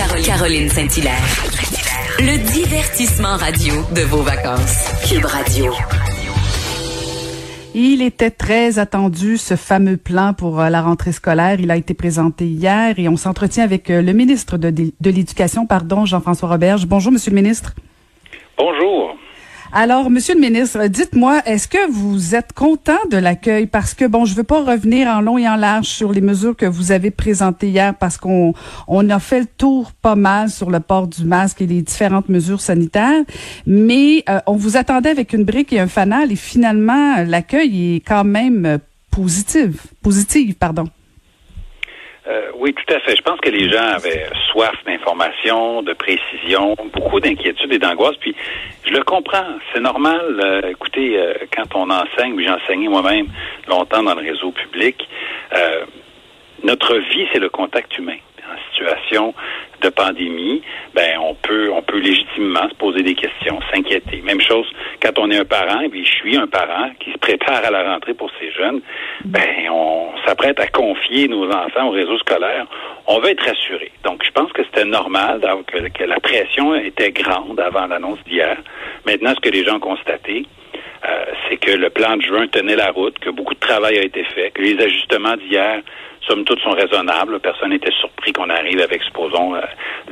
Caroline Saint-Hilaire. Le divertissement radio de vos vacances. Cube Radio. Il était très attendu, ce fameux plan pour euh, la rentrée scolaire. Il a été présenté hier et on s'entretient avec euh, le ministre de, de l'Éducation, pardon, Jean-François Roberge. Bonjour, Monsieur le ministre. Bonjour. Alors, Monsieur le ministre, dites-moi, est-ce que vous êtes content de l'accueil? Parce que, bon, je veux pas revenir en long et en large sur les mesures que vous avez présentées hier parce qu'on on a fait le tour pas mal sur le port du masque et les différentes mesures sanitaires, mais euh, on vous attendait avec une brique et un fanal et finalement, l'accueil est quand même positif, positif, pardon. Euh, oui, tout à fait. Je pense que les gens avaient soif d'information, de précision, beaucoup d'inquiétude et d'angoisse. Puis, je le comprends. C'est normal. Euh, écoutez, euh, quand on enseigne, j'ai enseigné moi-même longtemps dans le réseau public, notre vie, c'est le contact humain en situation de pandémie, ben on peut on peut légitimement se poser des questions, s'inquiéter. Même chose quand on est un parent, et puis je suis un parent qui se prépare à la rentrée pour ses jeunes, ben on s'apprête à confier nos enfants au réseau scolaire. On veut être rassuré. Donc je pense que c'était normal que, que la pression était grande avant l'annonce d'hier. Maintenant, ce que les gens ont constaté, euh, c'est que le plan de juin tenait la route, que beaucoup de travail a été fait, que les ajustements d'hier somme toute, sont raisonnables. Personne n'était surpris qu'on arrive avec, supposons, euh,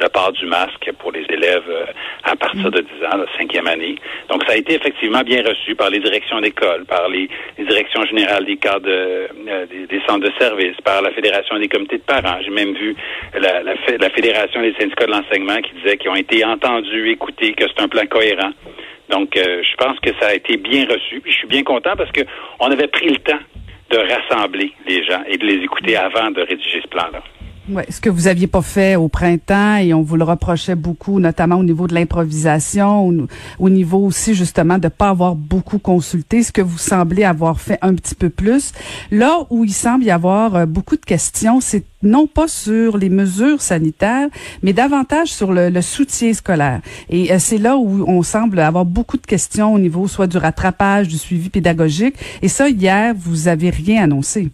le port du masque pour les élèves euh, à partir de 10 ans, la cinquième année. Donc, ça a été effectivement bien reçu par les directions d'école, par les, directions générales des cadres euh, des, centres de services, par la Fédération des comités de parents. J'ai même vu la, la, la Fédération des syndicats de l'enseignement qui disait qu'ils ont été entendus, écoutés, que c'est un plan cohérent. Donc, je pense que ça a été bien reçu. Puis je suis bien content parce que on avait pris le temps de rassembler les gens et de les écouter avant de rédiger ce plan-là. Ouais, ce que vous aviez pas fait au printemps et on vous le reprochait beaucoup, notamment au niveau de l'improvisation, au, au, niveau aussi justement de pas avoir beaucoup consulté, ce que vous semblez avoir fait un petit peu plus. Là où il semble y avoir euh, beaucoup de questions, c'est non pas sur les mesures sanitaires, mais davantage sur le, le soutien scolaire. Et euh, c'est là où on semble avoir beaucoup de questions au niveau soit du rattrapage, du suivi pédagogique. Et ça, hier, vous avez rien annoncé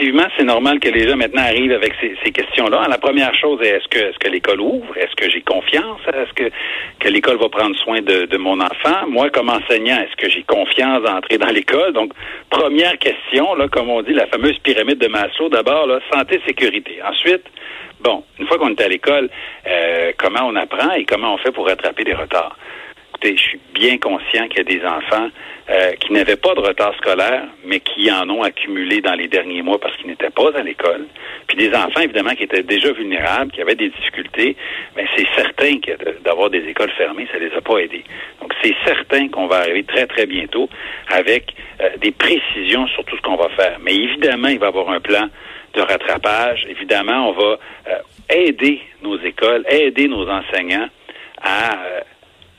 effectivement, c'est normal que les gens maintenant arrivent avec ces, questions-là. La première chose est est-ce que l'école ouvre? Est-ce que j'ai confiance? Est-ce que l'école va prendre soin de, de mon enfant? Moi, comme enseignant, est-ce que j'ai confiance d'entrer dans l'école? Donc, première question, là, comme on dit, la fameuse pyramide de Maslow. D'abord, là, santé, sécurité. Ensuite, bon, une fois qu'on est à l'école, euh, comment on apprend et comment on fait pour rattraper des retards? Je suis bien conscient qu'il y a des enfants euh, qui n'avaient pas de retard scolaire, mais qui en ont accumulé dans les derniers mois parce qu'ils n'étaient pas à l'école. Puis des enfants, évidemment, qui étaient déjà vulnérables, qui avaient des difficultés, mais c'est certain que d'avoir des écoles fermées, ça les a pas aidés. Donc, c'est certain qu'on va arriver très, très bientôt avec euh, des précisions sur tout ce qu'on va faire. Mais évidemment, il va y avoir un plan de rattrapage. Évidemment, on va euh, aider nos écoles, aider nos enseignants à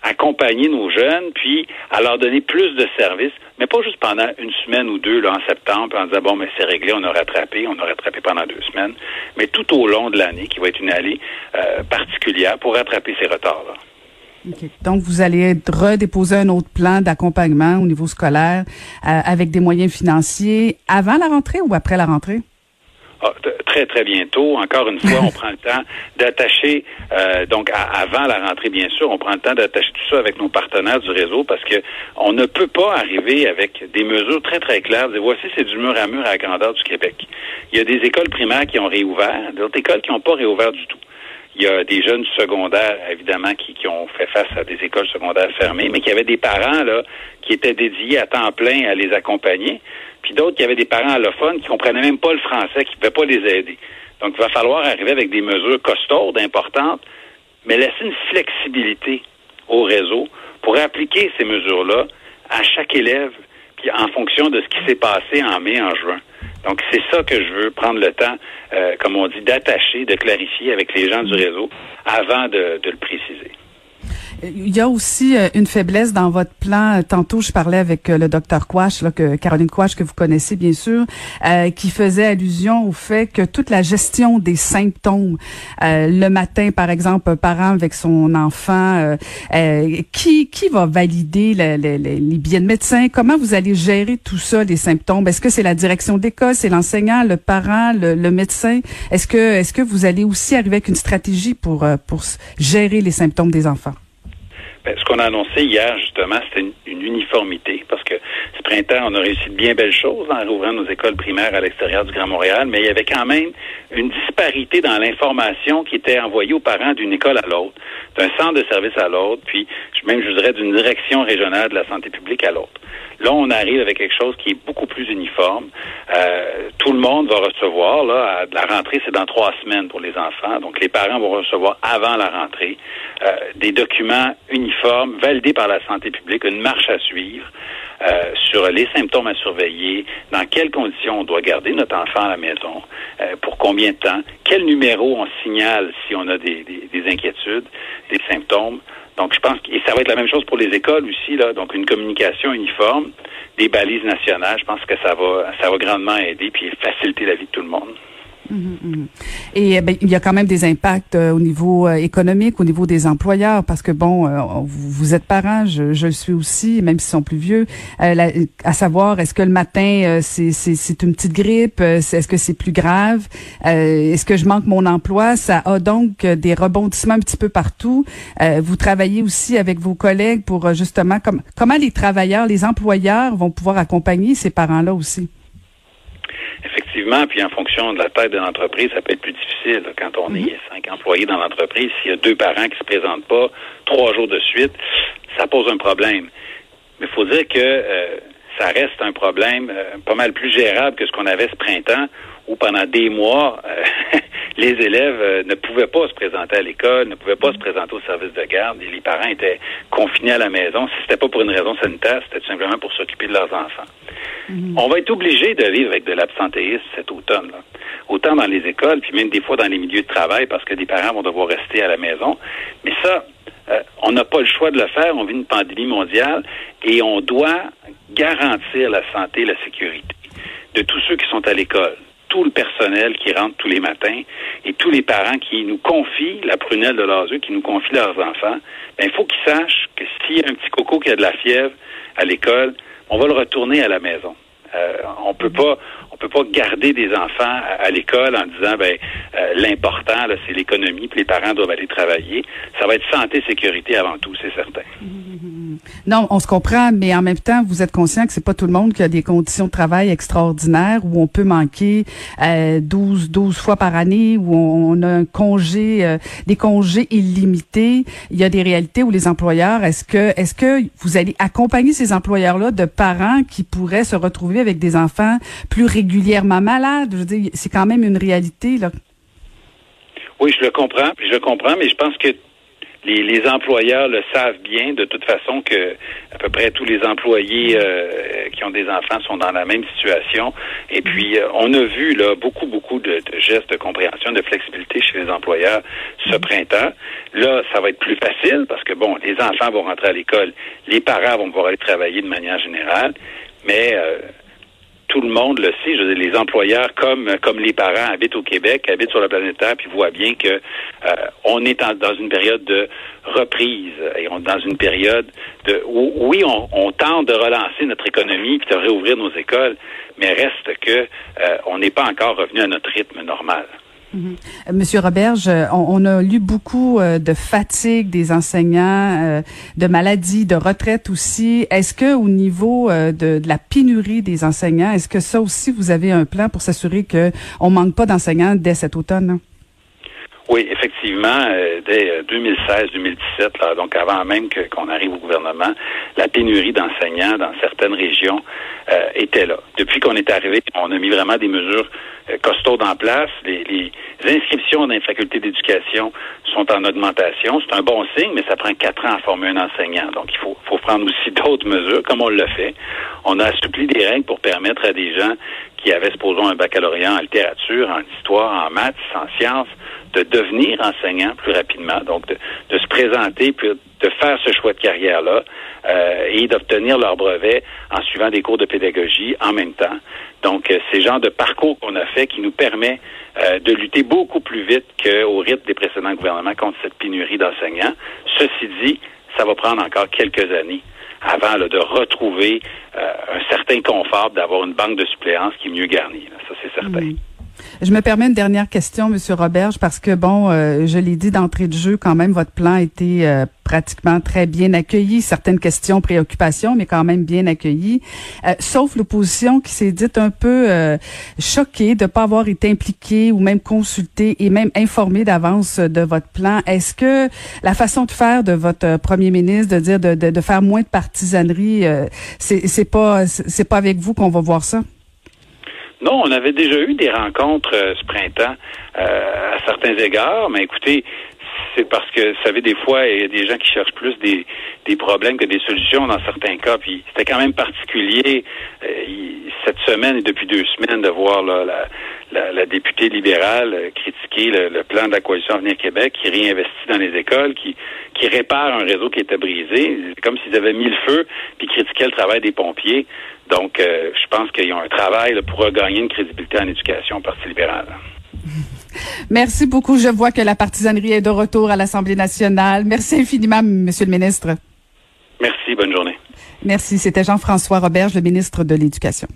accompagner nos jeunes, puis à leur donner plus de services, mais pas juste pendant une semaine ou deux là, en septembre, en disant bon, mais c'est réglé, on a rattrapé, on a rattrapé pendant deux semaines, mais tout au long de l'année, qui va être une année euh, particulière pour rattraper ces retards-là. Donc, vous allez redéposer un autre plan d'accompagnement au niveau scolaire euh, avec des moyens financiers avant la rentrée ou après la rentrée? Ah, très, très bientôt. Encore une fois, on prend le temps d'attacher, euh, donc avant la rentrée, bien sûr, on prend le temps d'attacher tout ça avec nos partenaires du réseau parce que on ne peut pas arriver avec des mesures très, très claires. voici, c'est du mur à mur à la grandeur du Québec. Il y a des écoles primaires qui ont réouvert, d'autres écoles qui n'ont pas réouvert du tout. Il y a des jeunes secondaires, évidemment, qui, qui ont fait face à des écoles secondaires fermées, mais qui avaient des parents là qui étaient dédiés à temps plein à les accompagner puis d'autres qui avaient des parents allophones qui comprenaient même pas le français, qui ne pouvaient pas les aider. Donc, il va falloir arriver avec des mesures costaudes, importantes, mais laisser une flexibilité au réseau pour appliquer ces mesures-là à chaque élève, puis en fonction de ce qui s'est passé en mai, en juin. Donc, c'est ça que je veux prendre le temps, euh, comme on dit, d'attacher, de clarifier avec les gens du réseau avant de le préciser. Il y a aussi euh, une faiblesse dans votre plan. Tantôt, je parlais avec euh, le docteur Quash, là, que Caroline Quash, que vous connaissez bien sûr, euh, qui faisait allusion au fait que toute la gestion des symptômes, le matin, par exemple, un parent avec son enfant, qui qui va valider les billets de médecin? Comment vous allez gérer tout ça, les symptômes? Est-ce que c'est la direction d'école, c'est l'enseignant, le parent, le, le médecin? Est-ce que est-ce que vous allez aussi arriver avec une stratégie pour pour gérer les symptômes des enfants? Ben, ce qu'on a annoncé hier, justement, c'était une, uniformité, parce que ce printemps, on a réussi de bien belles choses en rouvrant nos écoles primaires à l'extérieur du Grand Montréal, mais il y avait quand même une disparité dans l'information qui était envoyée aux parents d'une école à l'autre, d'un centre de service à l'autre, puis même, je dirais, d'une direction régionale de la santé publique à l'autre. Là, on arrive avec quelque chose qui est beaucoup plus uniforme. Euh, tout le monde va recevoir, là, la rentrée, c'est dans trois semaines pour les enfants. Donc, les parents vont recevoir avant la rentrée euh, des documents uniformes validés par la santé publique, une marche à suivre. Euh, sur les symptômes à surveiller, dans quelles conditions on doit garder notre enfant à la maison, pour combien de temps, quel numéro on signale si on a des, des inquiétudes, des symptômes. Donc, je pense que ça va être la même chose pour les écoles aussi, là. Donc, une communication uniforme, des balises nationales, je pense que ça va, ça va grandement aider puis faciliter la vie de tout le monde. Et eh ben, il y a quand même des impacts euh, au niveau euh, économique, au niveau des employeurs, parce que bon, euh, vous, êtes parents, je, je, le suis aussi, même s'ils sont plus vieux. à savoir, est-ce que le matin c'est une petite grippe, est-ce que c'est plus grave, est-ce que je manque mon emploi? Ça a donc des rebondissements un petit peu partout. vous travaillez aussi avec vos collègues pour justement comme comment les travailleurs, les employeurs vont pouvoir accompagner ces parents-là aussi? Effectivement, puis en fonction de la taille de l'entreprise, ça peut être plus difficile. Quand on est mhm. cinq employés dans l'entreprise, s'il y a deux parents qui se présentent pas trois jours de suite, ça pose un problème. Mais il faut dire que euh, ça reste un problème euh, pas mal plus gérable que ce qu'on avait ce printemps, où pendant des mois, euh, les élèves ne pouvaient pas se présenter à l'école, ne pouvaient pas se présenter au service de garde, et les parents étaient confinés à la maison. Si c'était pas pour une raison sanitaire, c'était tout simplement pour s'occuper de leurs enfants. Mhm. On va être obligé de vivre avec de l'absentéisme cet automne. Là. Autant dans les écoles, puis même des fois dans les milieux de travail, parce que des parents vont devoir rester à la maison. Mais ça, euh, on n'a pas le choix de le faire. On vit une pandémie mondiale et on doit garantir la santé et la sécurité de tous ceux qui sont à l'école, tout le personnel qui rentre tous les matins et tous les parents qui nous confient la prunelle de leurs yeux, qui nous confient leurs enfants. Ben, il faut qu'ils sachent que s'il y a un petit coco qui a de la fièvre à l'école, on va le retourner à la maison. Euh, on peut pas on peut pas garder des enfants à, l'école en disant ben euh, l'important c'est l'économie puis les parents doivent aller travailler. Ça va être santé sécurité avant tout, c'est certain. Non, on se comprend, mais en même temps, vous êtes conscient que c'est pas tout le monde qui a des conditions de travail extraordinaires où on peut manquer euh, 12 12 fois par année où on, a un congé euh, des congés illimités. Il y a des réalités où les employeurs est-ce que est-ce que vous allez accompagner ces employeurs là de parents qui pourraient se retrouver avec des enfants plus régulièrement malades? Je veux dire, c'est quand même une réalité là. Oui, je le comprends, je le comprends, mais je pense que les, employeurs le savent bien de toute façon que à peu près tous les employés euh, qui ont des enfants sont dans la même situation. Et puis euh, on a vu là beaucoup beaucoup de, gestes de compréhension, de flexibilité chez les employeurs ce printemps. Là, ça va être plus facile parce que bon, les enfants vont rentrer à l'école, les parents vont pouvoir aller travailler de manière générale, mais euh, tout le monde le sait. Je veux dire, les employeurs, comme comme les parents, habitent au Québec, habitent sur la planète Terre, puis voient bien que euh, on est dans une période de reprise et on dans une période de où, oui, on, tente de relancer notre économie puis de réouvrir nos écoles, mais reste que euh, on n'est pas encore revenu à notre rythme normal. Mhm. Monsieur Roberge, on, a lu beaucoup euh, de fatigue des enseignants, euh, de maladies, de retraite aussi. Est-ce que au niveau euh, de, la pénurie des enseignants, est-ce que ça aussi vous avez un plan pour s'assurer que on manque pas d'enseignants dès cet automne? Oui, effectivement, euh, dès 2016-2017, euh, donc avant même qu'on arrive au gouvernement, la pénurie d'enseignants dans certaines régions euh, était là. Depuis qu'on est arrivé, on a mis vraiment des mesures costaudes en place. Les, les inscriptions dans les facultés d'éducation sont en augmentation. C'est un bon signe, mais ça prend quatre ans à former un enseignant. Donc, il faut, faut prendre aussi d'autres mesures, comme on l'a fait. On a assoupli des règles pour permettre à des gens qui avaient, supposons, un baccalauréat en littérature, en histoire, en maths, en sciences, de devenir enseignant plus rapidement, donc de, se présenter, puis de faire ce choix de carrière-là euh, et d'obtenir leur brevet en suivant des cours de pédagogie en même temps. Donc, euh, c'est le genre de parcours qu'on a fait qui nous permet euh, de lutter beaucoup plus vite qu'au rythme des précédents gouvernements contre cette pénurie d'enseignants. Ceci dit, ça va prendre encore quelques années avant de retrouver un certain confort d'avoir une banque de suppléance qui est mieux garnie. Ça, c'est certain. Je me permets une dernière question, Monsieur Roberge, parce que bon, euh, je l'ai dit d'entrée de jeu, quand même, votre plan a été euh, pratiquement très bien accueilli. Certaines questions, préoccupations, mais quand même bien accueilli. Euh, sauf l'opposition qui s'est dite un peu choquée de ne pas avoir été impliquée ou même consultée et même informée d'avance de votre plan. Est-ce que la façon de faire de votre premier ministre, de dire de, de, de faire moins de partisanerie, c'est pas c'est pas avec vous qu'on va voir ça? Non, on avait déjà eu des rencontres euh, ce printemps euh, à certains égards, mais écoutez, c'est parce que, vous savez, des fois, il y a des gens qui cherchent plus des, des problèmes que des solutions dans certains cas. Puis c'était quand même particulier euh, cette semaine et depuis deux semaines de voir la, la, députée libérale critiquer le, plan de la coalition Avenir Québec qui réinvestit dans les écoles, qui, qui répare un réseau qui était brisé. Comme s'ils avaient mis le feu puis critiquaient le travail des pompiers. Donc, euh, je pense qu'ils ont un travail pour regagner une crédibilité en éducation au Parti libéral. Merci beaucoup. Je vois que la partisanerie est de retour à l'Assemblée nationale. Merci infiniment, Monsieur le ministre. Merci. Bonne journée. Merci. C'était Jean-François Roberge, le ministre de l'Éducation.